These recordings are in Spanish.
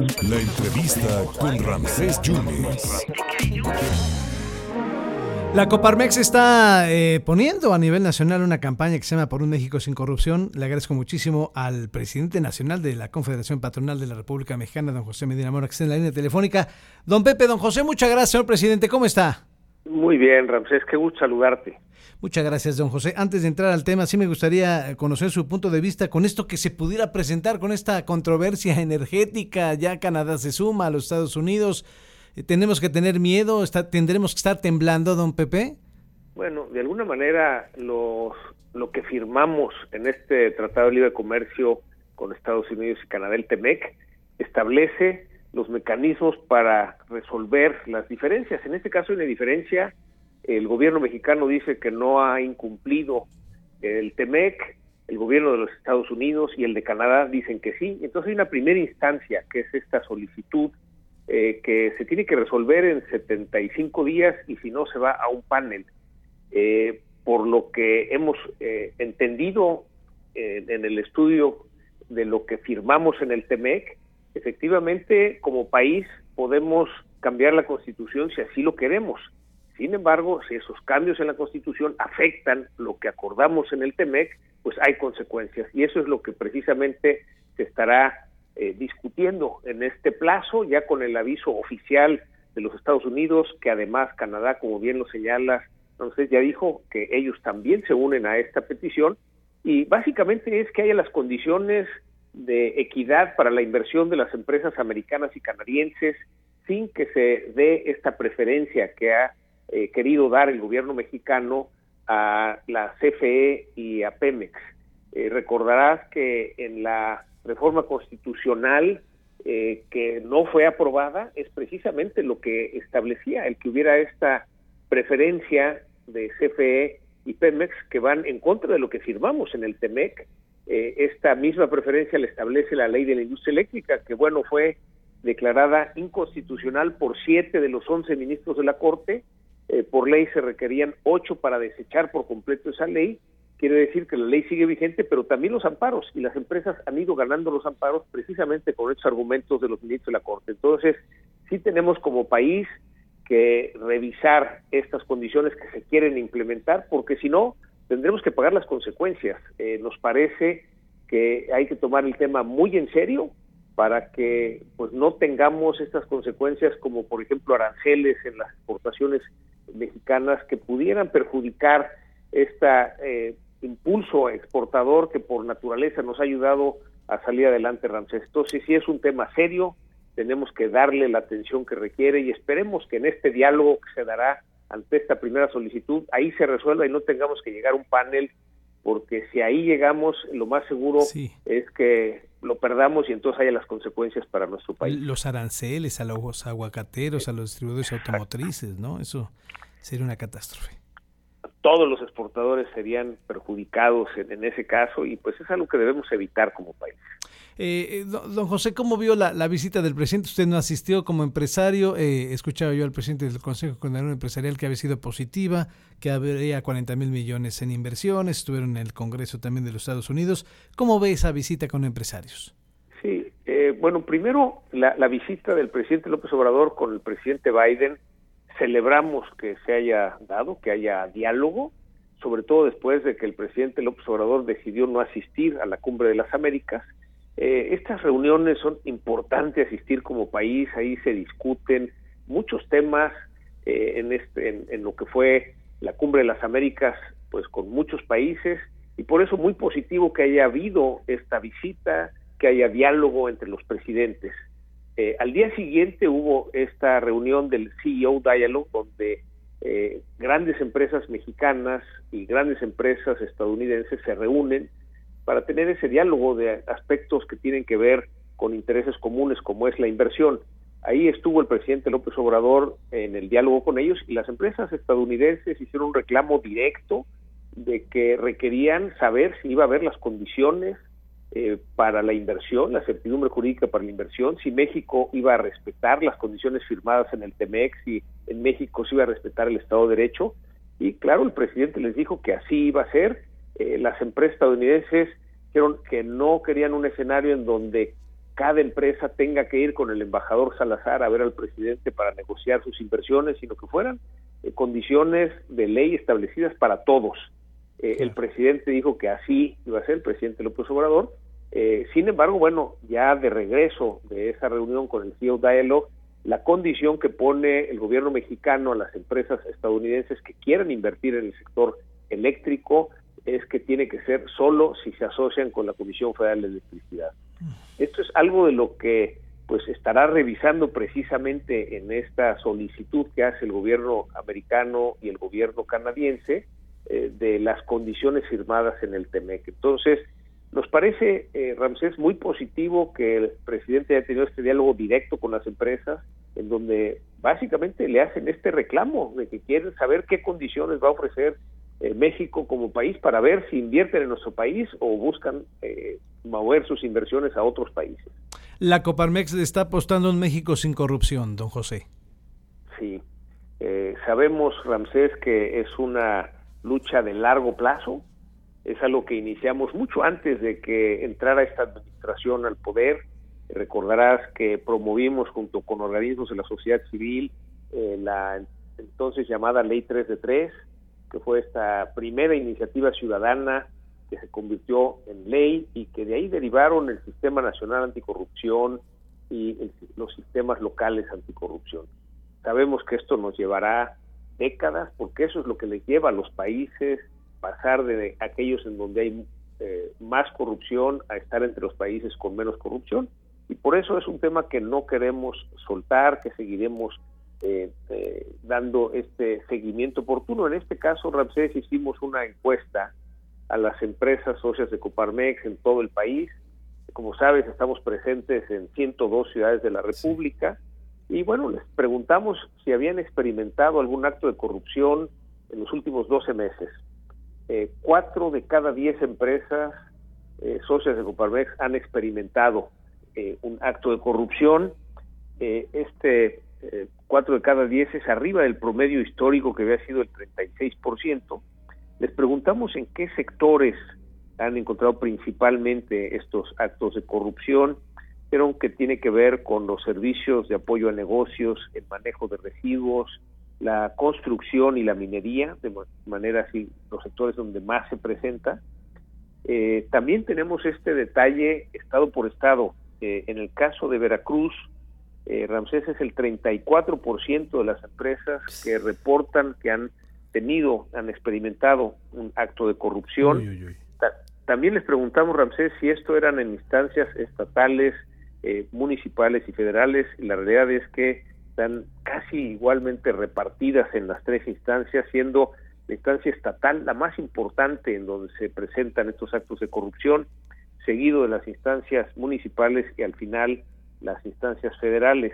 La entrevista con Ramsés Yunes. La Coparmex está eh, poniendo a nivel nacional una campaña que se llama Por un México sin corrupción. Le agradezco muchísimo al presidente nacional de la Confederación Patronal de la República Mexicana, don José Medina Mora, que está en la línea telefónica. Don Pepe, don José, muchas gracias, señor presidente. ¿Cómo está? Muy bien, Ramsés, qué gusto saludarte. Muchas gracias, don José. Antes de entrar al tema, sí me gustaría conocer su punto de vista con esto que se pudiera presentar, con esta controversia energética. Ya Canadá se suma a los Estados Unidos. Eh, ¿Tenemos que tener miedo? Está, ¿Tendremos que estar temblando, don Pepe? Bueno, de alguna manera lo que firmamos en este Tratado de Libre Comercio con Estados Unidos y Canadá, el TEMEC, establece los mecanismos para resolver las diferencias. En este caso una diferencia, el gobierno mexicano dice que no ha incumplido el TEMEC, el gobierno de los Estados Unidos y el de Canadá dicen que sí. Entonces hay una primera instancia, que es esta solicitud eh, que se tiene que resolver en 75 días y si no se va a un panel. Eh, por lo que hemos eh, entendido en el estudio de lo que firmamos en el TEMEC, efectivamente como país podemos cambiar la constitución si así lo queremos. Sin embargo, si esos cambios en la constitución afectan lo que acordamos en el TEMEC, pues hay consecuencias. Y eso es lo que precisamente se estará eh, discutiendo en este plazo, ya con el aviso oficial de los Estados Unidos, que además Canadá, como bien lo señala, entonces ya dijo que ellos también se unen a esta petición y básicamente es que haya las condiciones de equidad para la inversión de las empresas americanas y canadienses sin que se dé esta preferencia que ha eh, querido dar el gobierno mexicano a la CFE y a Pemex. Eh, recordarás que en la reforma constitucional eh, que no fue aprobada es precisamente lo que establecía el que hubiera esta preferencia de CFE y Pemex que van en contra de lo que firmamos en el TEMEC. Eh, esta misma preferencia le establece la ley de la industria eléctrica, que bueno, fue declarada inconstitucional por siete de los once ministros de la Corte. Eh, por ley se requerían ocho para desechar por completo esa ley quiere decir que la ley sigue vigente, pero también los amparos, y las empresas han ido ganando los amparos precisamente con estos argumentos de los ministros de la Corte. Entonces, sí tenemos como país que revisar estas condiciones que se quieren implementar, porque si no, tendremos que pagar las consecuencias. Eh, nos parece que hay que tomar el tema muy en serio para que pues no tengamos estas consecuencias como por ejemplo aranceles en las exportaciones mexicanas que pudieran perjudicar esta eh, impulso exportador que por naturaleza nos ha ayudado a salir adelante, Ramsés. Entonces, si es un tema serio, tenemos que darle la atención que requiere y esperemos que en este diálogo que se dará ante esta primera solicitud, ahí se resuelva y no tengamos que llegar a un panel, porque si ahí llegamos, lo más seguro es que lo perdamos y entonces haya las consecuencias para nuestro país. Los aranceles a los aguacateros, a los distribuidores automotrices, ¿no? Eso sería una catástrofe todos los exportadores serían perjudicados en, ese caso y pues es algo que debemos evitar como país. Eh, eh don José, ¿cómo vio la, visita del presidente? Usted no asistió como empresario. Eh, escuchaba yo al presidente del Consejo Coordinador Empresarial que había sido positiva, que habría 40 mil millones en inversiones. Estuvieron en el Congreso también de los Estados Unidos. ¿Cómo ve esa visita con empresarios? Sí, eh, bueno, primero la, la visita del presidente López Obrador con el presidente Biden celebramos que se haya dado, que haya diálogo, sobre todo después de que el presidente López Obrador decidió no asistir a la Cumbre de las Américas. Eh, estas reuniones son importantes asistir como país, ahí se discuten muchos temas eh, en, este, en, lo que fue la Cumbre de las Américas, pues con muchos países, y por eso muy positivo que haya habido esta visita, que haya diálogo entre los presidentes. Eh, al día siguiente hubo esta reunión del CEO Dialogue, donde eh, grandes empresas mexicanas y grandes empresas estadounidenses se reúnen para tener ese diálogo de aspectos que tienen que ver con intereses comunes como es la inversión. Ahí estuvo el presidente López Obrador en el diálogo con ellos y las empresas estadounidenses hicieron un reclamo directo de que requerían saber si iba a haber las condiciones eh, para la inversión, la certidumbre jurídica para la inversión, si México iba a respetar las condiciones firmadas en el TEMEX, si en México se iba a respetar el Estado de Derecho. Y claro, el presidente les dijo que así iba a ser. Eh, las empresas estadounidenses dijeron que no querían un escenario en donde cada empresa tenga que ir con el embajador Salazar a ver al presidente para negociar sus inversiones, sino que fueran eh, condiciones de ley establecidas para todos. Eh, el presidente dijo que así iba a ser, el presidente López Obrador. Eh, sin embargo, bueno, ya de regreso de esa reunión con el CEO Dialog, la condición que pone el gobierno mexicano a las empresas estadounidenses que quieran invertir en el sector eléctrico es que tiene que ser solo si se asocian con la Comisión Federal de Electricidad. Esto es algo de lo que pues estará revisando precisamente en esta solicitud que hace el gobierno americano y el gobierno canadiense eh, de las condiciones firmadas en el TEMEC. Entonces, nos parece, eh, Ramsés, muy positivo que el presidente haya tenido este diálogo directo con las empresas, en donde básicamente le hacen este reclamo de que quieren saber qué condiciones va a ofrecer eh, México como país para ver si invierten en nuestro país o buscan eh, mover sus inversiones a otros países. La Coparmex está apostando en México sin corrupción, don José. Sí, eh, sabemos, Ramsés, que es una lucha de largo plazo, es algo que iniciamos mucho antes de que entrara esta administración al poder. Recordarás que promovimos junto con organismos de la sociedad civil la entonces llamada Ley 3 de 3, que fue esta primera iniciativa ciudadana que se convirtió en ley y que de ahí derivaron el Sistema Nacional Anticorrupción y los sistemas locales anticorrupción. Sabemos que esto nos llevará décadas porque eso es lo que le lleva a los países pasar de aquellos en donde hay eh, más corrupción a estar entre los países con menos corrupción y por eso es un tema que no queremos soltar, que seguiremos eh, eh, dando este seguimiento oportuno. En este caso, Ramsés, hicimos una encuesta a las empresas socias de Coparmex en todo el país. Como sabes, estamos presentes en 102 ciudades de la República. Y bueno, les preguntamos si habían experimentado algún acto de corrupción en los últimos 12 meses. Eh, cuatro de cada diez empresas eh, socias de Coparmex han experimentado eh, un acto de corrupción. este cuatro de cada diez es arriba del promedio histórico que había sido el 36%. Les preguntamos en qué sectores han encontrado principalmente estos actos de corrupción, pero que tiene que ver con los servicios de apoyo a negocios, el manejo de residuos, la construcción y la minería, de manera así los sectores donde más se presenta. Eh, también tenemos este detalle estado por estado. Eh, en el caso de Veracruz, eh, Ramsés es el 34% de las empresas que reportan que han tenido, han experimentado un acto de corrupción. también les preguntamos, Ramsés, si esto eran en instancias estatales, eh, municipales y federales, y la realidad es que están casi igualmente repartidas en las tres instancias, siendo la instancia estatal la más importante en donde se presentan estos actos de corrupción, seguido de las instancias municipales y al final las instancias federales.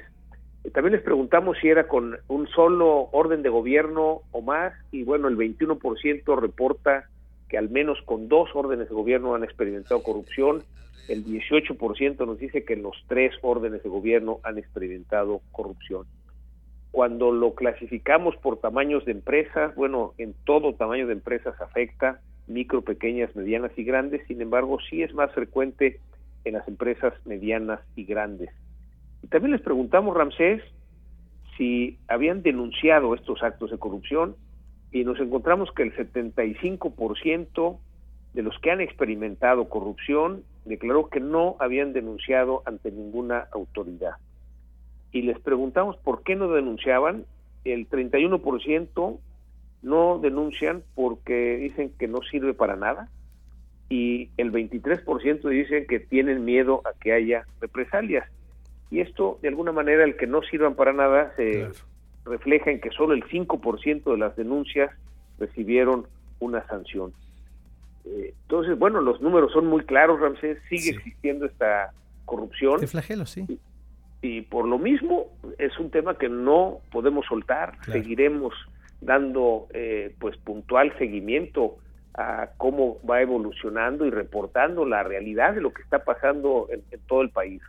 Eh, también les preguntamos si era con un solo orden de gobierno o más, y bueno, el 21% reporta que al menos con dos órdenes de gobierno han experimentado corrupción, el 18% nos dice que los tres órdenes de gobierno han experimentado corrupción. Cuando lo clasificamos por tamaños de empresas, bueno, en todo tamaño de empresas afecta, micro, pequeñas, medianas y grandes, sin embargo, sí es más frecuente en las empresas medianas y grandes. También les preguntamos, Ramsés, si habían denunciado estos actos de corrupción y nos encontramos que el 75% de los que han experimentado corrupción declaró que no habían denunciado ante ninguna autoridad. Y les preguntamos por qué no denunciaban. El 31% no denuncian porque dicen que no sirve para nada y el 23% dicen que tienen miedo a que haya represalias. Y esto, de alguna manera, el que no sirvan para nada se refleja en que solo el 5% de las denuncias recibieron una sanción. Eh, entonces, bueno, los números son muy claros, Ramsés, sigue existiendo esta corrupción. De flagelo, sí. Y, por lo mismo, es un tema que no podemos soltar, seguiremos dando eh, pues puntual seguimiento a cómo va evolucionando y reportando la realidad de lo que está pasando en, todo el país.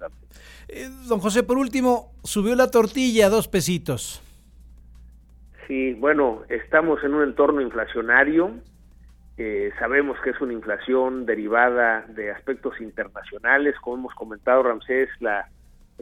Eh, don José, por último, subió la tortilla a dos pesitos. Sí, bueno, estamos en un entorno inflacionario Eh, sabemos que es una inflación derivada de aspectos internacionales, como hemos comentado, Ramsés, la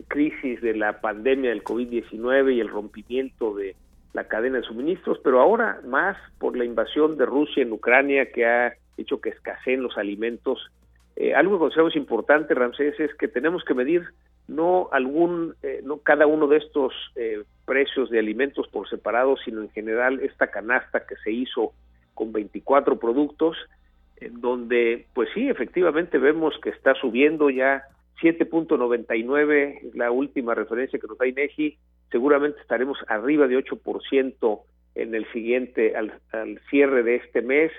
crisis de la pandemia del COVID-19 y el rompimiento de la cadena de suministros, pero ahora más por la invasión de Rusia en Ucrania que ha hecho que escaseen los alimentos. Eh, algo que consideramos importante, Ramsés, es que tenemos que medir no algún, eh, no cada uno de estos eh, precios de alimentos por separado, sino en general esta canasta que se hizo con 24 productos, en donde, pues sí, efectivamente vemos que está subiendo ya 7.99, la última referencia que nos da INEGI, seguramente estaremos arriba de 8% en el siguiente, al, al cierre de este mes,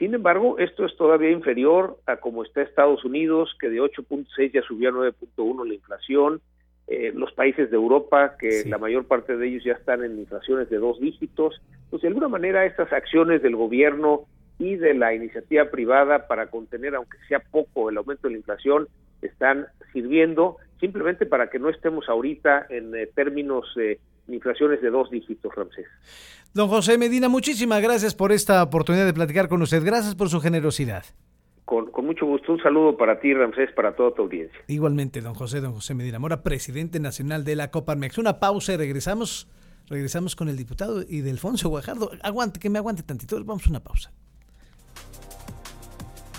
sin embargo, esto es todavía inferior a como está Estados Unidos, que de 8.6 ya subió a 9.1 la inflación. Eh, los países de Europa, que la mayor parte de ellos ya están en inflaciones de dos dígitos. Pues de alguna manera estas acciones del gobierno y de la iniciativa privada para contener, aunque sea poco, el aumento de la inflación, están sirviendo simplemente para que no estemos ahorita en eh, términos eh, inflaciones de dos dígitos, Ramsés. Don José Medina, muchísimas gracias por esta oportunidad de platicar con usted. Gracias por su generosidad. Con, con, mucho gusto. Un saludo para ti, Ramsés, para toda tu audiencia. Igualmente, don José, don José Medina Mora, presidente nacional de la Coparmex. Una pausa y regresamos. Regresamos con el diputado y Delfonso Guajardo. Aguante, que me aguante tantito. Vamos a una pausa.